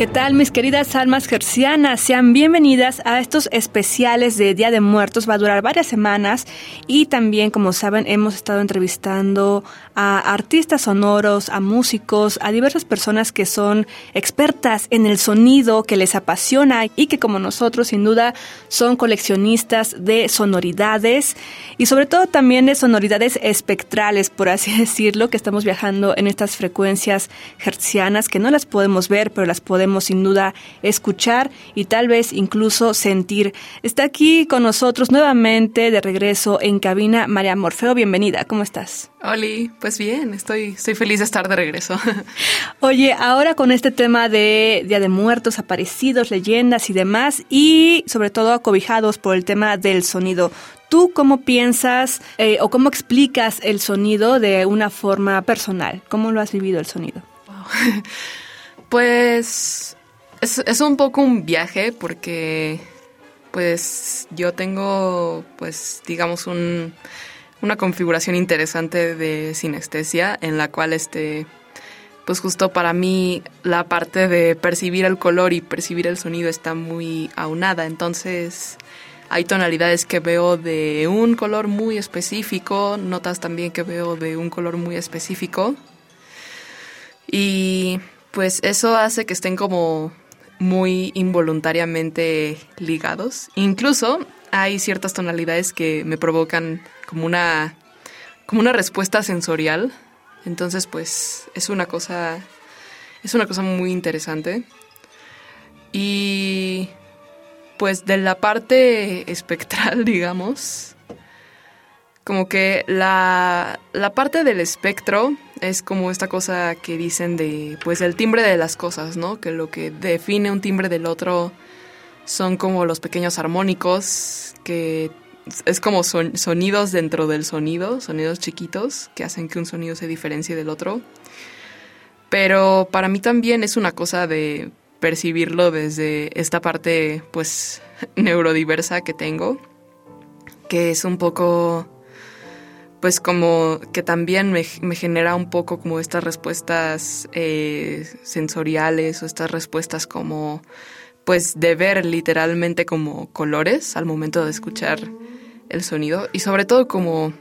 ¿Qué tal mis queridas almas gercianas? Sean bienvenidas a estos especiales de Día de Muertos. Va a durar varias semanas y también, como saben, hemos estado entrevistando a artistas sonoros, a músicos, a diversas personas que son expertas en el sonido, que les apasiona y que como nosotros sin duda son coleccionistas de sonoridades y sobre todo también de sonoridades espectrales, por así decirlo, que estamos viajando en estas frecuencias hertzianas que no las podemos ver, pero las podemos sin duda escuchar y tal vez incluso sentir. Está aquí con nosotros nuevamente de regreso en cabina María Morfeo. Bienvenida, ¿cómo estás? Oli, pues bien, estoy, estoy feliz de estar de regreso. Oye, ahora con este tema de Día de Muertos, aparecidos, leyendas y demás, y sobre todo acobijados por el tema del sonido. ¿Tú cómo piensas eh, o cómo explicas el sonido de una forma personal? ¿Cómo lo has vivido el sonido? Pues es, es, un poco un viaje porque pues yo tengo pues digamos un, una configuración interesante de sinestesia en la cual este pues justo para mí la parte de percibir el color y percibir el sonido está muy aunada. Entonces hay tonalidades que veo de un color muy específico notas también que veo de un color muy específico. Y pues eso hace que estén como muy involuntariamente ligados. Incluso hay ciertas tonalidades que me provocan como una como una respuesta sensorial. Entonces, pues es una cosa es una cosa muy interesante. Y pues de la parte espectral, digamos, como que la, la parte del espectro es como esta cosa que dicen de, pues, el timbre de las cosas, ¿no? Que lo que define un timbre del otro son como los pequeños armónicos, que es como sonidos dentro del sonido, sonidos chiquitos que hacen que un sonido se diferencie del otro. Pero para mí también es una cosa de percibirlo desde esta parte, pues, neurodiversa que tengo, que es un poco pues como que también me, genera un poco como estas respuestas eh, sensoriales o estas respuestas como pues de ver literalmente como colores al momento de escuchar el sonido. Y sobre todo como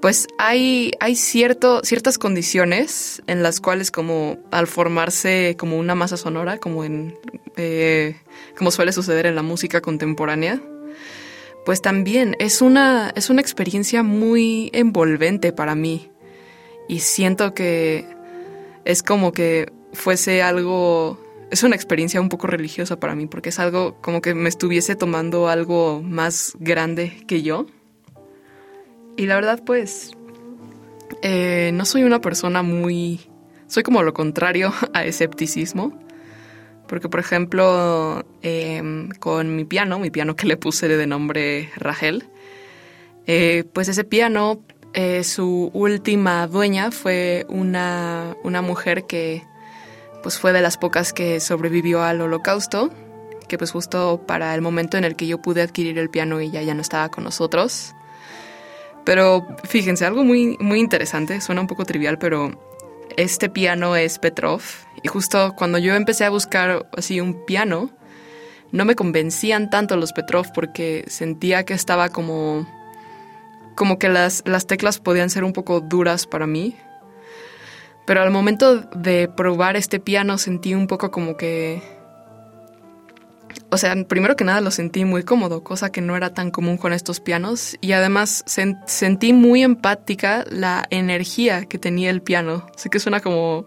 pues hay, hay cierto, ciertas condiciones en las cuales como al formarse como una masa sonora, como en eh, como suele suceder en la música contemporánea, pues también es una, es una experiencia muy envolvente para mí. Y siento que es como que fuese algo, es una experiencia un poco religiosa para mí, porque es algo como que me estuviese tomando algo más grande que yo. Y la verdad, pues, eh, no soy una persona muy... Soy como lo contrario a escepticismo. Porque, por ejemplo, em, con mi piano, mi piano que le puse de nombre Rachel, eh, pues ese piano, eh, su última dueña fue una, una mujer que pues fue de las pocas que sobrevivió al holocausto, que pues justo para el momento en el que yo pude adquirir el piano ella ya no estaba con nosotros. Pero fíjense, algo muy, muy interesante, suena un poco trivial, pero este piano es Petrov. Y justo cuando yo empecé a buscar así un piano, no me convencían tanto los Petrov porque sentía que estaba como como que las, las teclas podían ser un poco duras para mí. Pero al momento de probar este piano sentí un poco como que o sea, primero que nada lo sentí muy cómodo, cosa que no era tan común con estos pianos. Y además sentí muy empática la energía que tenía el piano. Sé que suena como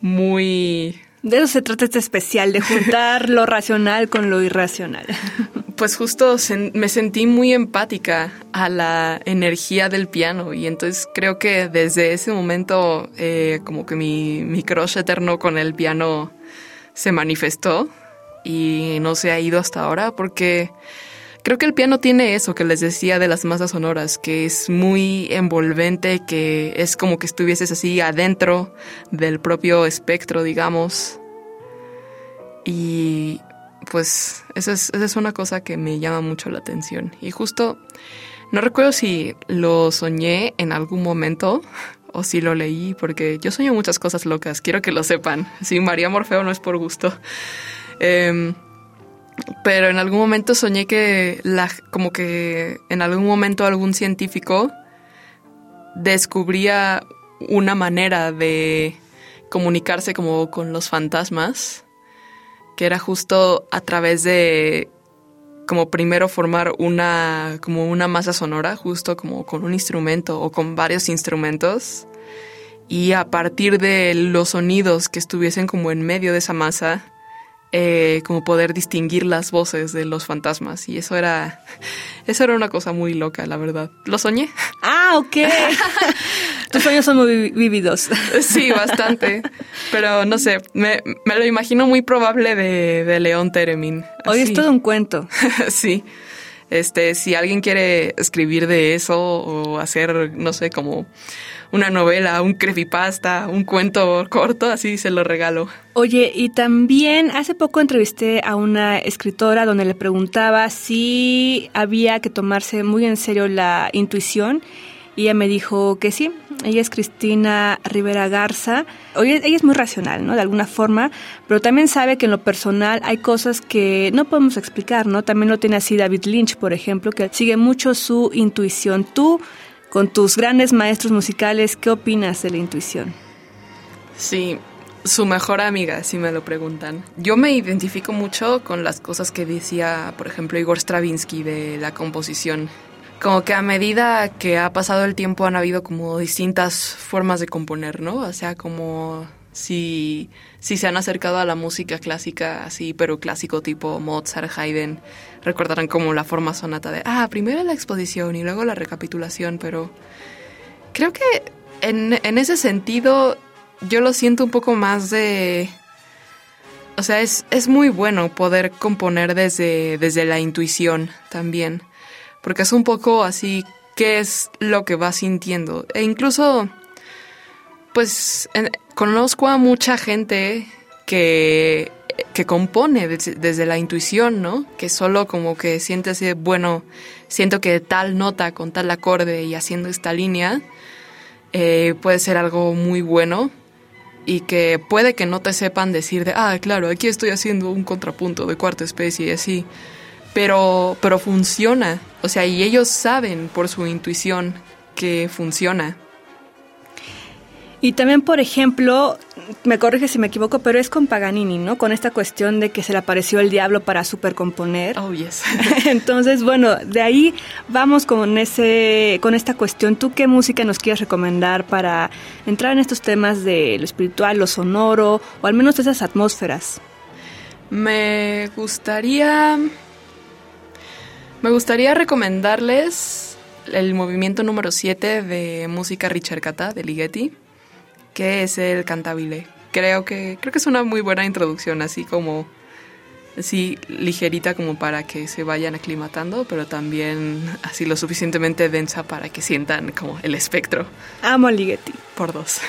muy... De eso se trata este especial, de juntar lo racional con lo irracional. pues justo me sentí muy empática a la energía del piano y entonces creo que desde ese momento eh, como que mi, mi crush eterno con el piano se manifestó y no se ha ido hasta ahora porque creo que el piano tiene eso que les decía de las masas sonoras, que es muy envolvente, que es como que estuvieses así adentro del propio espectro, digamos. Y pues esa es, una cosa que me llama mucho la atención. Y justo, no recuerdo si lo soñé en algún momento o si lo leí, porque yo sueño muchas cosas locas, quiero que lo sepan. Sí, María Morfeo no es por gusto. Em, pero en algún momento soñé que como que en algún momento algún científico descubría una manera de comunicarse como con los fantasmas que era justo a través de como primero formar una como una masa sonora justo como con un instrumento o con varios instrumentos. Y a partir de los sonidos que estuviesen como en medio de esa masa eh, como poder distinguir las voces de los fantasmas. Y eso era eso era una cosa muy loca la verdad. Lo soñé ah ok. Tus sueños son muy vívidos. Sí bastante. Pero no sé me, me lo imagino muy probable de, de León Teremin. Hoy es todo un cuento. Sí este si alguien quiere escribir de eso o hacer no sé como una novela, un creepypasta, un cuento corto, así se lo regalo. Oye, y también hace poco entrevisté a una escritora donde le preguntaba si había que tomarse muy en serio la intuición ella me dijo que sí. Ella es Cristina Rivera Garza. Oye, ella es muy racional, ¿no? De alguna forma, pero también sabe que en lo personal hay cosas que no podemos explicar, ¿no? También lo tiene así David Lynch, por ejemplo, que sigue mucho su intuición. Tú con tus grandes maestros musicales, ¿qué opinas de la intuición? Sí, su mejor amiga, si me lo preguntan. Yo me identifico mucho con las cosas que decía, por ejemplo, Igor Stravinsky de la composición. Como que a medida que ha pasado el tiempo han habido como distintas formas de componer, ¿no? O sea, como si, si se han acercado a la música clásica, así, pero clásico tipo Mozart, Haydn, recordarán como la forma sonata de, ah, primero la exposición y luego la recapitulación, pero creo que en, en ese sentido yo lo siento un poco más de... O sea, es, es muy bueno poder componer desde, desde la intuición también, porque es un poco así, ¿qué es lo que vas sintiendo? E incluso, pues, conozco a mucha gente que que compone desde, la intuición, ¿no? Que solo como que siente así, bueno, siento que tal nota con tal acorde y haciendo esta línea eh, puede ser algo muy bueno y que puede que no te sepan decir de, ah, claro, aquí estoy haciendo un contrapunto de cuarta especie y así, pero, pero funciona, o sea, y ellos saben por su intuición que funciona. Y también, por ejemplo, me corrige si me equivoco, pero es con Paganini, ¿no? Con esta cuestión de que se le apareció el diablo para supercomponer. Oh, yes. Entonces, bueno, de ahí vamos con ese con esta cuestión. ¿Tú qué música nos quieres recomendar para entrar en estos temas de lo espiritual, lo sonoro o al menos esas atmósferas? Me gustaría me gustaría recomendarles el movimiento número 7 de música ricercata de Ligeti qué es el cantabile. Creo que, creo que es una muy buena introducción, así como así ligerita como para que se vayan aclimatando, pero también así lo suficientemente densa para que sientan como el espectro. Amo Ligeti. Por dos.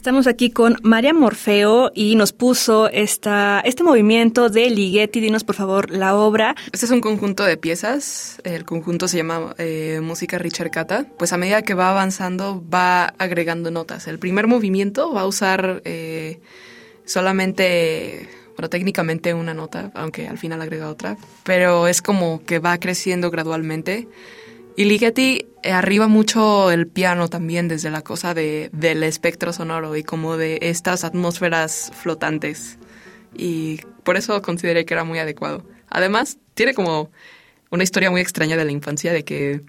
Estamos aquí con María Morfeo y nos puso esta, este movimiento de Ligeti. Dinos, por favor, la obra. Este es un conjunto de piezas. El conjunto se llama eh, Música Richard Cata. Pues a medida que va avanzando, va agregando notas. El primer movimiento va a usar eh, solamente bueno, técnicamente una nota, aunque al final agrega otra, pero es como que va creciendo gradualmente y Ligeti eh, arriba mucho el piano también desde la cosa de, del espectro sonoro y como de estas atmósferas flotantes. Y por eso consideré que era muy adecuado. Además, tiene como una historia muy extraña de la infancia de que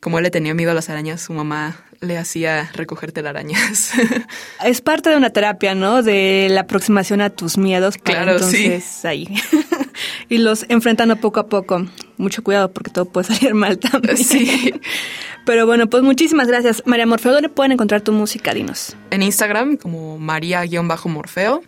como él le tenía miedo a las arañas, su mamá le hacía recoger telarañas. es parte de una terapia, ¿no? De la aproximación a tus miedos. claro, entonces, sí. ahí. y los enfrentando poco a poco. Mucho cuidado porque todo puede salir mal también. Sí. Pero bueno, pues muchísimas gracias. María Morfeo, ¿dónde pueden encontrar tu música? Dinos. En Instagram como María-Morfeo.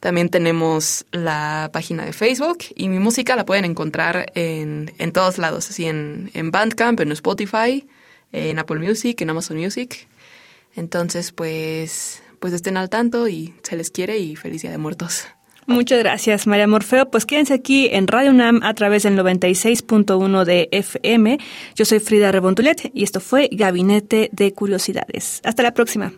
También tenemos la página de Facebook y mi música la pueden encontrar en, en todos lados, así en, en Bandcamp, en Spotify, en Apple Music, en Amazon Music. Entonces, pues, pues estén al tanto y se les quiere y feliz Día de Muertos. Muchas gracias, María Morfeo. Pues quédense aquí en Radio UNAM a través del 96.1 de FM. Yo soy Frida Rebontulet y esto fue Gabinete de Curiosidades. Hasta la próxima.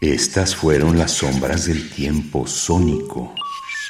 Estas fueron las sombras del tiempo sónico.